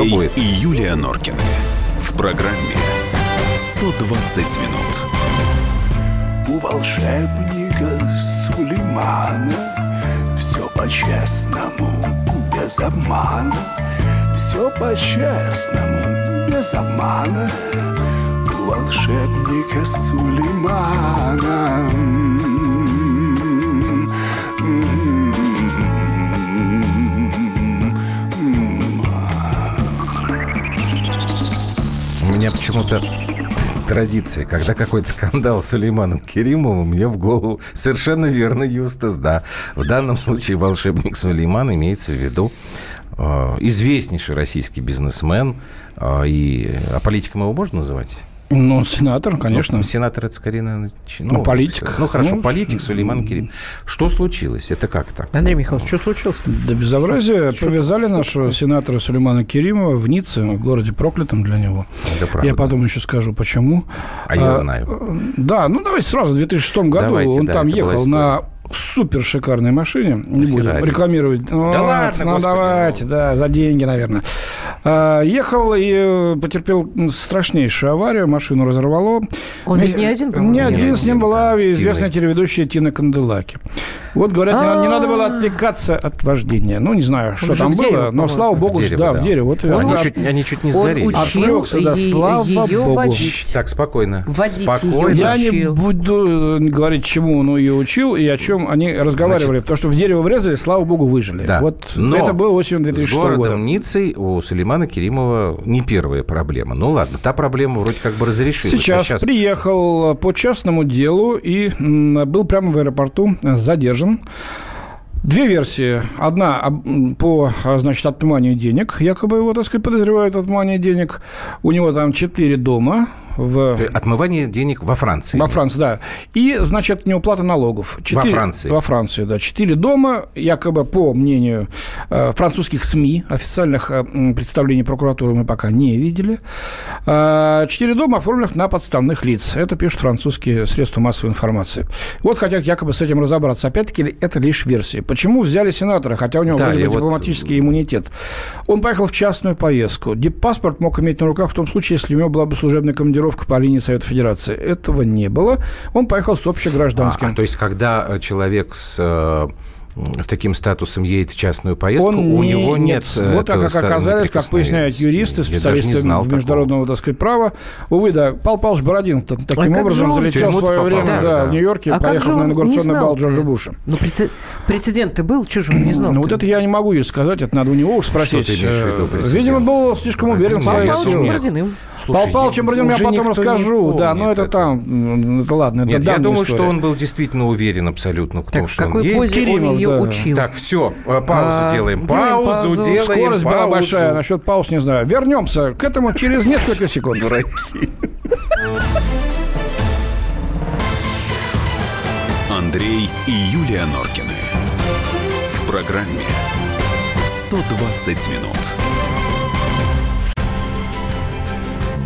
Андрей будет. и Юлия Норкины. В программе 120 минут. У волшебника Сулеймана Все по-честному, без обмана Все по-честному, без обмана У волшебника Сулеймана меня почему-то традиция, когда какой-то скандал с Сулейманом Керимовым, мне в голову совершенно верно, Юстас, да. В данном случае волшебник Сулейман имеется в виду э, известнейший российский бизнесмен, э, и, а политиком его можно называть? Ну, сенатор, конечно. Ну, сенатор это скорее, наверное, ч- Ну, политик. Ну, хорошо, Ну, политик Сулейман Керим. Что случилось? Это как так? Андрей Михайлович, что случилось? До безобразия повязали нашего сенатора Сулеймана Керимова в Ницце, в городе проклятом для него. Это правда. Я потом еще скажу, почему. А я А, знаю. Да, ну давайте сразу, в 2006 году Давайте, он да, там ехал на супер шикарной машине. Не будем Феррари. рекламировать. Ну, ладно, ну господи, давайте, ну. да, за деньги, наверное. А, ехал и э, потерпел страшнейшую аварию, машину разорвало. Он ведь не один, по-моему? Не один, с ним была с известная телеведущая Тина Канделаки. Вот, говорят, не, не надо было отвлекаться от вождения. Ну, не знаю, что там было, дерево, но, слава богу, дерево, да, да. в дерево. Вот, Они, чуть, они чуть не Он сгорели. учил Отвлекся, да, слава ее богу. водить. Так, спокойно. Водить спокойно. Я не буду э, говорить, чему он ее учил и о чем они разговаривали, потому что в дерево врезали, слава богу, выжили. Да. Вот Но это было осенью С 2006 городом года. Ниццей у Сулеймана Керимова не первая проблема. Ну ладно, та проблема вроде как бы разрешилась. Сейчас, А приехал по частному делу и был прямо в аэропорту задержан. Две версии. Одна по, значит, отмыванию денег. Якобы его, так сказать, подозревают в отмывании денег. У него там четыре дома в... Отмывание денег во Франции. Во Франции, да. И, значит, неуплата налогов. Четыре- Франции. Во Франции, да. Четыре дома, якобы по мнению э, французских СМИ, официальных э, представлений прокуратуры мы пока не видели. Э, Четыре дома оформленных на подставных лиц. Это пишут французские средства массовой информации. Вот хотят якобы с этим разобраться. Опять-таки, это лишь версия. Почему взяли сенатора, хотя у него Да, вроде бы вот- дипломатический иммунитет? Он поехал в частную поездку. Диппаспорт мог иметь на руках в том случае, если у него была бы служебная командировка по линии Совета Федерации. Этого не было. Он поехал с А, общегражданским. а, то есть, когда э, человек с, э, с таким статусом едет в частную поездку, Он у не- него нет... э, Вот так как оказались, как поясняют юристы, специалисты знал такого. международного, так сказать, права. Увы, да, Павел Павлович Бородин таким как образом залетел в свое время да, да, да. в Нью-Йорке, А поехал на инаугурационный бал Джорджа ты? Буша. Ну, прецед- прецедент-то был, чужой, не знал. Ну, вот это я не могу ей сказать, это надо у него спросить. Что ты имеешь в виду, Э? Видимо, был слишком уверен в нет. Бородиным. Слушай, Павел Павлович Бородин я потом расскажу. Да, но это там, ладно, это Нет, я думаю, что он был действительно уверен абсолютно в том, Так в что он какой ее да. учил? Так, все, паузу А, делаем. Паузу, паузу. делаем Скорость была паузу. большая, насчет пауз не знаю. Вернемся к этому через несколько секунд. Андрей и Юлия Норкины. В программе 120 минут.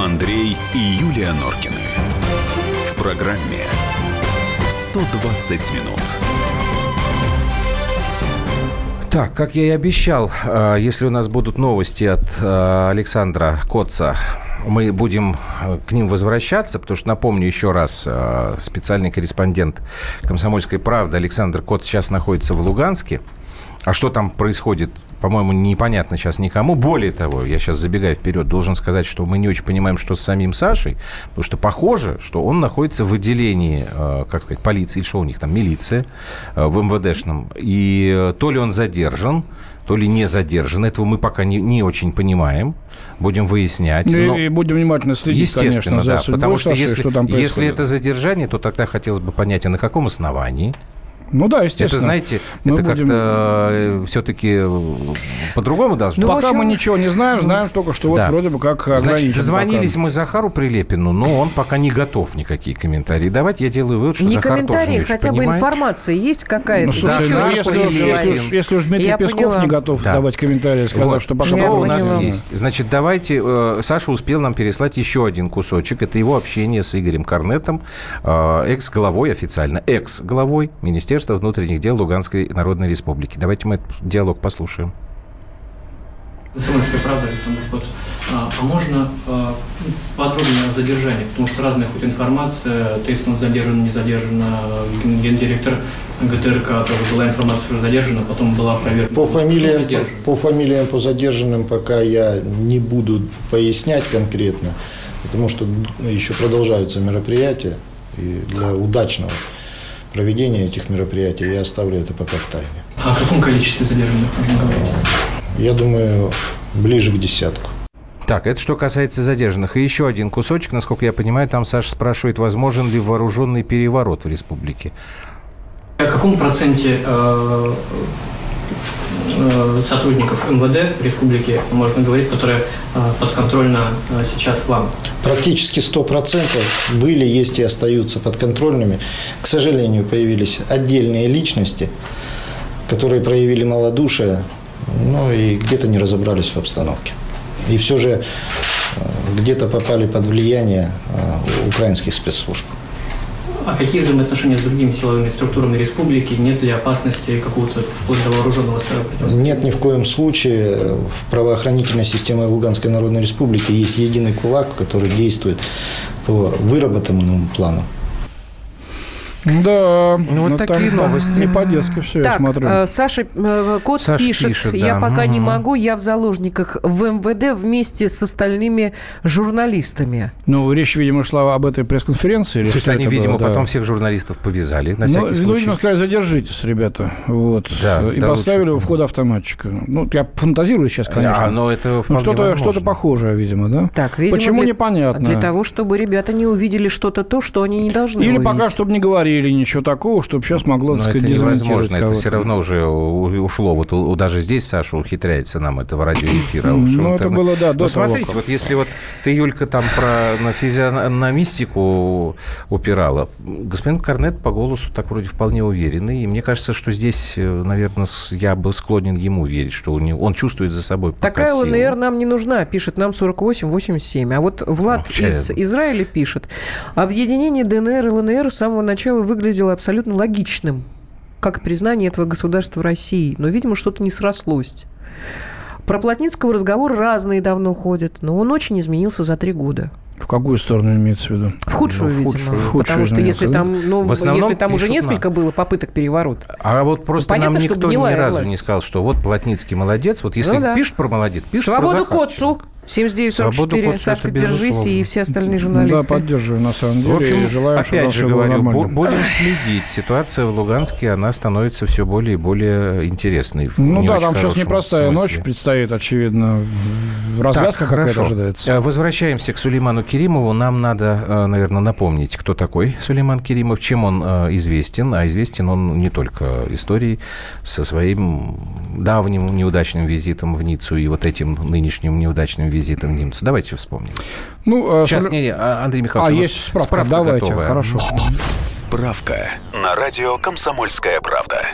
Андрей и Юлия Норкины. В программе 120 минут. Так, как я и обещал, э, если у нас будут новости от э, Александра Котца, мы будем э, к ним возвращаться, потому что, напомню еще раз, специальный корреспондент «Комсомольской правды» Александр Коц сейчас находится в Луганске. А что там происходит, по-моему, непонятно сейчас никому. Более того, я сейчас забегая вперед, должен сказать, что мы не очень понимаем, что с самим Сашей, потому что похоже, что он находится в отделении, э, как сказать, полиции, или что у них там, милиция, э, в МВДшном. И э, то ли он задержан, то ли не задержан. Этого мы пока не, не очень понимаем. Будем выяснять. Ну, Но- и будем внимательно следить, Естественно, конечно, за да. судьбой Потому что Саши, если, что там если происходит. это задержание, то тогда хотелось бы понять, а на каком основании. Ну да, естественно. Это, знаете, Мы это будем- как-то все-таки по-другому должно Ну, быть. в Пока общем, мы ничего не знаем, знаем только, что вот Да. вроде бы как Значит, дозвонились пока. мы Захару Прилепину, но он пока не готов никакие комментарии давать. Я делаю вывод, что Не Захар тоже не комментарии, очень хотя бы понимает. информация есть какая-то. Ну, слушай, ну, если, уж, если, уж, если уж Дмитрий Я Песков поняла. не готов Да. давать комментарии, сказав, Вот. что пока Что у нас поняла. есть? Значит, давайте... э, Саша успел нам переслать еще один кусочек. Это его общение с Игорем Корнетом, э, экс-главой официально, экс-главой Министерства внутренних дел Луганской Народной Республики. Давайте мы этот диалог послушаем. Комсомольская правда, Александр Скотт. А, а можно а, подробнее о задержании? Потому что разная хоть информация, Тейсон задержан, не задержан, а, ген- гендиректор ГТРК тоже была информация, что задержана, потом была проверка. По фамилиям, Задержан. по фамилиям, по задержанным пока я не буду пояснять конкретно, потому что еще продолжаются мероприятия, и для удачного проведения этих мероприятий я оставлю это пока в тайне. А о каком количестве задержанных можно говорить? Я думаю, ближе к десятку. Так, это что касается задержанных. И еще один кусочек, насколько я понимаю, там Саша спрашивает, возможен ли вооруженный переворот в республике. О каком проценте э, э, сотрудников МВД республики можно говорить, которые э, подконтрольно э, сейчас вам? Практически 100% были, есть и остаются подконтрольными. К сожалению, появились отдельные личности, которые проявили малодушие, ну и где-то не разобрались в обстановке. И все же э, где-то попали под влияние э, украинских спецслужб. А какие взаимоотношения с другими силовыми структурами республики? Нет ли опасности какого-то вплоть до вооруженного сопротивления? Нет ни в коем случае. В правоохранительной системе Луганской Народной Республики есть единый кулак, который действует по выработанному плану. Да. Ну, вот но такие новости. Не по-детски все, я Так, смотрю. э, Саша, э, кот Саша пишет, пишет, я да. пока не Мгм. могу, я в заложниках в МВД вместе с остальными журналистами. Ну, речь, видимо, шла об этой пресс-конференции. То есть они, это видимо, было, да. потом всех журналистов повязали, на Ну, всякий ну, случай. видимо, сказали, задержитесь, ребята. Вот. Да, и да, поставили лучше. у входа автоматчика. Ну, я фантазирую сейчас, конечно. А, но это ну, вполне что-то, возможно. что-то похожее, видимо, да? Так, видимо, Почему для- непонятно? Для того, чтобы ребята не увидели что-то то, что они не должны Или увидеть. пока, чтобы не говорили ничего такого, чтобы сейчас могло, Но так это сказать, дезориентировать невозможно, это все равно уже ушло. Вот у- даже здесь Саша ухитряется нам это в радиоэфир. а уж в Ну, это было, да, до Ну, того, смотрите, вот если вот ты, Юлька, там про на физиономистику упирала, господин Корнет по голосу так вроде вполне уверенный, и мне кажется, что здесь, наверное, я бы склонен ему верить, что он чувствует за собой Такая. ЛНР нам не нужна, пишет нам 48-87. А вот Влад из Израиля пишет, объединение ДНР и ЛНР с самого начала выглядело абсолютно логичным, как признание этого государства России. Но, видимо, что-то не срослось. Про Плотницкого разговор разные давно ходят, но он очень изменился за три года. В какую сторону имеется в виду? В худшую, Ну, в видимо. худшую. В худшую потому что если там, ну, В основном если там уже несколько было попыток переворота. А вот просто Понятно, нам никто ни разу власть. не сказал, что вот Плотницкий молодец. Вот если Ну да. пишет про молодец, пишет Свободу про Захарченко. Котцу! 7944. Свободу Котцу, Сашка, держись, безусловно. и все остальные Да, журналисты. поддерживаю, на самом деле. В общем, и желаю, опять же говорю, будем следить. Ситуация в Луганске, она становится все более и более интересной. Ну да, там сейчас непростая смысле. ночь предстоит, очевидно. Развязка Так, какая-то ожидается. Э, Возвращаемся к Сулейману Керимову. Нам надо, наверное, напомнить, кто такой Сулейман Керимов, чем он э, известен. А известен он не только историей со своим давним неудачным визитом в Ниццу и вот этим нынешним неудачным визитом в Ниццу. Давайте вспомним. Ну, э, Сейчас, Сулей- не, не, а, Андрей А, Михайлович, у нас есть справка, давайте, готовая. хорошо. Справка на радио «Комсомольская правда».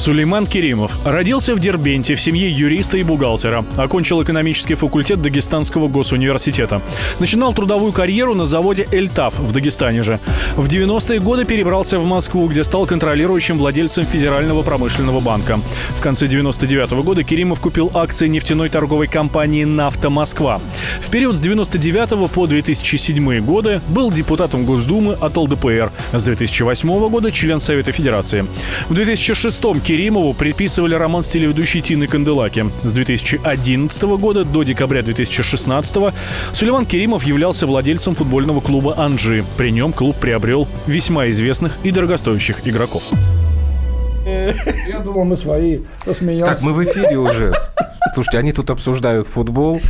Сулейман Керимов родился в Дербенте в семье юриста и бухгалтера. Окончил экономический факультет Дагестанского госуниверситета. Начинал трудовую карьеру на заводе «Эльтаф» в Дагестане же. В 90-е годы перебрался в Москву, где стал контролирующим владельцем Федерального промышленного банка. В конце 99 года Керимов купил акции нефтяной торговой компании «Нафта Москва». В период с 99 по 2007 годы был депутатом Госдумы от ЛДПР. С 2008 года член Совета Федерации. В 2006 Керимову приписывали роман с телеведущей Тиной Канделаки. С 2011 года до декабря 2016 Сулейман Керимов являлся владельцем футбольного клуба «Анжи». При нем клуб приобрел весьма известных и дорогостоящих игроков. Я думал, мы свои посмеялся. Так, мы в эфире уже. Слушайте, они тут обсуждают футбол.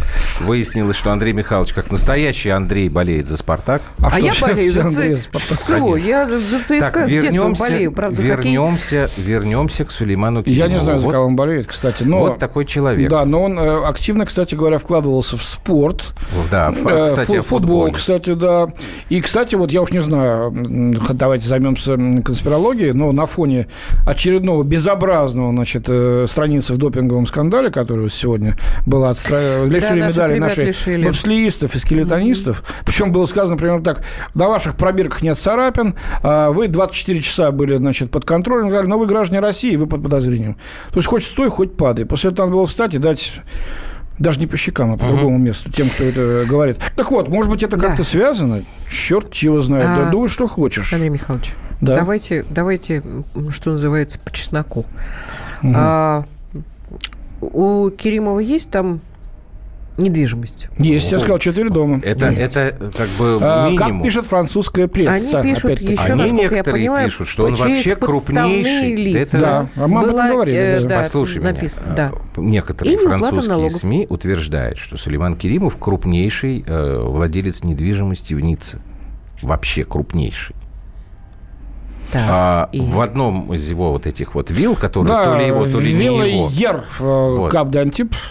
Выяснилось, что Андрей Михайлович, как настоящий Андрей, болеет за «Спартак». А, что я все- болею все за Андрей ЦСКА. Спартак? Что? Я за ЦСКА Так, с детства вернемся, болею. Правда, за хоккей. вернемся, вернемся к Сулейману Я Керимову. не знаю, за Вот- кого он болеет, кстати. Но... Вот такой человек. Да, но он э, активно, кстати говоря, вкладывался в спорт. Да, ф- Э, кстати, футбол, футболе. кстати, да. И, кстати, вот я уж не знаю, давайте займемся конспирологией, но на фоне очередного безобразного, значит, э, страницы в допинговом скандале, который сегодня была отстра... лишили наших медали наших лишили. бобслеистов и скелетонистов. Причем было сказано, например, так, на ваших пробирках нет царапин, а вы 24 часа были, значит, под контролем, но вы граждане России, вы под подозрением. То есть хоть стой, хоть падай. После этого надо было встать и дать даже не по щекам, а по другому месту, тем, кто это говорит. Так вот, может быть, это Да. как-то связано? Черт его знает. А, Да, думай, что хочешь. Андрей Михайлович, Да. давайте, давайте, что называется, по чесноку. А, у Керимова есть там недвижимость? Есть, я сказал, четыре дома. Это, это как бы А, минимум. как пишет французская пресса. Они пишут опять-таки. еще, Они насколько я некоторые понимаю, пишут, что он вообще крупнейший. лица. Это- Да, а мы об этом Была, говорили, э, да. Послушай написано, меня. да. А, Некоторые И французские налогов. СМИ утверждают, что Сулейман Керимов крупнейший э, владелец недвижимости в Ницце. Вообще крупнейший. Так, А и- в одном из его вот этих вот вилл, которые Да, то ли его, то ли не его, Ер э, Вот. Кап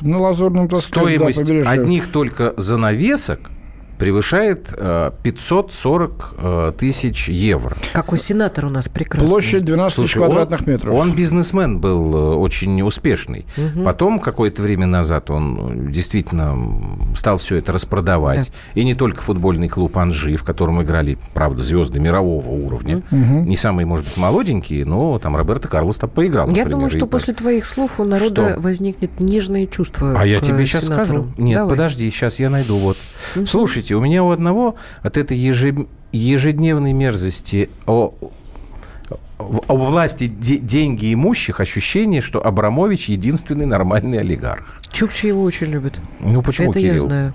на Лазурном так сказать, да, стоимость побережье. одних только занавесок превышает э, 540 э, тысяч евро. Какой сенатор у нас прекрасный. Площадь 12 тысяч Слушай, он- квадратных метров. Он бизнесмен был э, очень успешный. Потом, какое-то время назад, он э, действительно стал все это распродавать. И не только футбольный клуб «Анжи», в котором играли, правда, звезды мирового уровня. Не самые, может быть, молоденькие, но там Роберто Карлос там поиграл, Я например, думаю, и что так. после твоих слов у народа Что? возникнет нежное чувство. А я тебе сейчас сенатору. скажу. Нет, Давай. подожди, сейчас я найду. Вот. Слушайте, у меня у одного от этой ежедневной мерзости о, о- власти де- деньги имущих ощущение, что Абрамович единственный нормальный олигарх. Чукчи его очень любит. Ну почему, Это я Кирилл? знаю.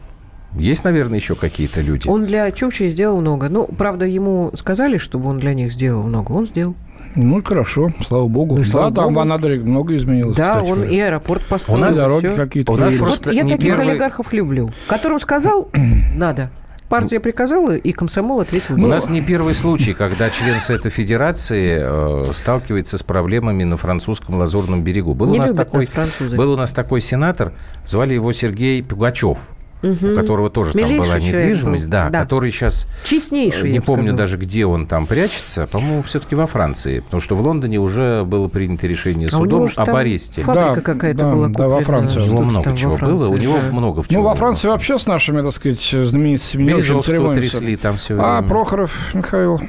Есть, наверное, еще какие-то люди. Он для Чукчи сделал много. Ну, правда, ему сказали, чтобы он для них сделал много. Он сделал. Ну, хорошо, слава богу. Ну, да, слава там богу. в Анадыре много изменилось. да, кстати он говоря. и аэропорт построил. У нас дороги какие-то. У нас появились. просто Вот я таких первый- олигархов люблю. Которым сказал, надо. Партия приказала, и комсомол ответил. У «нет». нас не первый случай, когда член Совета Федерации э, сталкивается с проблемами на французском Лазурном берегу. Был Не у нас любят такой, нас был у нас такой сенатор, звали его Сергей Пугачев. У которого тоже там Милейший была человек недвижимость, был. да, Да. который сейчас Честнейший, не помню сказала. даже, где он там прячется, по-моему, все-таки во Франции, потому что в Лондоне уже было принято решение А у него судом об там аресте. Фабрика Да, какая-то да, была да, во куплена. Франции. У него много там чего во было, у Франции, него да. много в чем. Ну, во Франции вообще с нашими, так сказать, Березовского церемонятся. трясли там все А, время. Прохоров Михаил.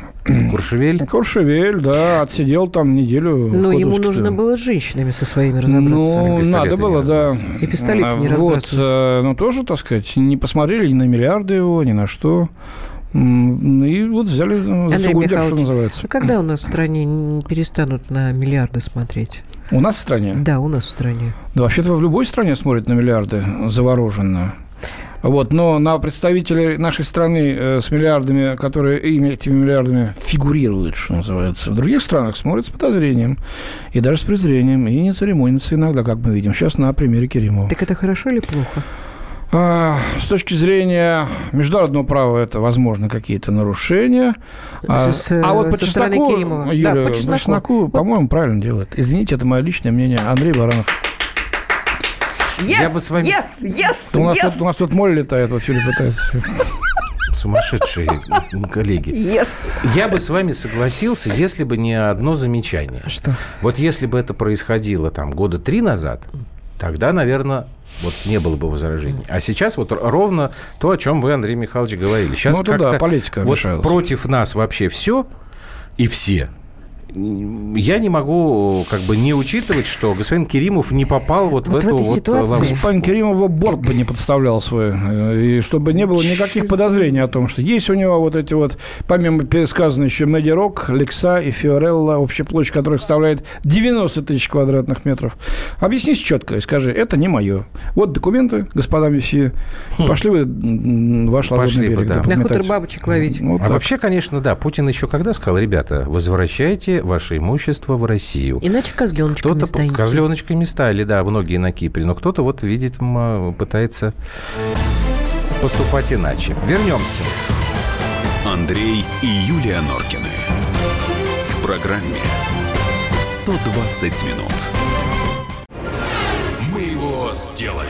Куршевель. Куршевель, да, отсидел там неделю. Но ему Ходовске. нужно было с женщинами со своими разобраться. Ну, надо не было, да. И пистолеты не А, Вот, разбрасывать. э, ну, тоже, так сказать, не посмотрели ни на миллиарды его, ни на что. И вот взяли за Андрей цугундер, что называется. А когда у нас в стране перестанут на миллиарды смотреть? У нас в стране? Да, у нас в стране. Да, вообще-то в любой стране смотрят на миллиарды завороженно. Вот, но на представителей нашей страны э, с миллиардами, которые ими, этими миллиардами фигурируют, что называется, в других странах смотрят с подозрением и даже с презрением, и не церемонятся иногда, как мы видим. Сейчас на примере Керимова. Так это хорошо или плохо? А, С точки зрения международного права это, возможно, какие-то нарушения. А, С- с- а вот по со стороны чесноку, Керимова. Да, Юля, по чесноку. по-моему, правильно делает. Извините, это мое личное мнение. Андрей Баранов. Я бы с вами- yes, yes, У нас, yes, тут, у нас тут моль летает, вот Юля пытается. Сумасшедшие коллеги. yes. Я бы с вами согласился, если бы не одно замечание. Что? Вот если бы это происходило там года три назад, тогда, наверное, вот не было бы возражений. А сейчас вот ровно то, о чем вы, Андрей Михайлович, говорили. Сейчас Ну, это да, как-то политика вот против нас вообще все и все. Я не могу как бы не учитывать, что господин Керимов не попал вот, Вот в в эту этой вот ситуации- ловушку. Господин Керимова борт бы не подставлял свой, э, и чтобы не было никаких подозрений о том, что есть у него вот эти вот, помимо пересказанной еще Медирок, Лекса и Фиорелла, общая площадь которых составляет 90 тысяч квадратных метров. Объяснись четко и скажи, это не мое. Вот документы, господа месье. Пошли вы ваш Хм. Пошли лазурный бы, берег. да. На хутор бабочек ловить. Вот А так. вообще, конечно, да, Путин еще когда сказал, ребята, возвращайте ваше имущество в Россию. Иначе козленочками Кто-то станете. козленочками стали, да, многие на Кипре, но кто-то вот, видимо, пытается поступать иначе. Вернемся. Андрей и Юлия Норкины. В программе 120 минут. Мы его сделали.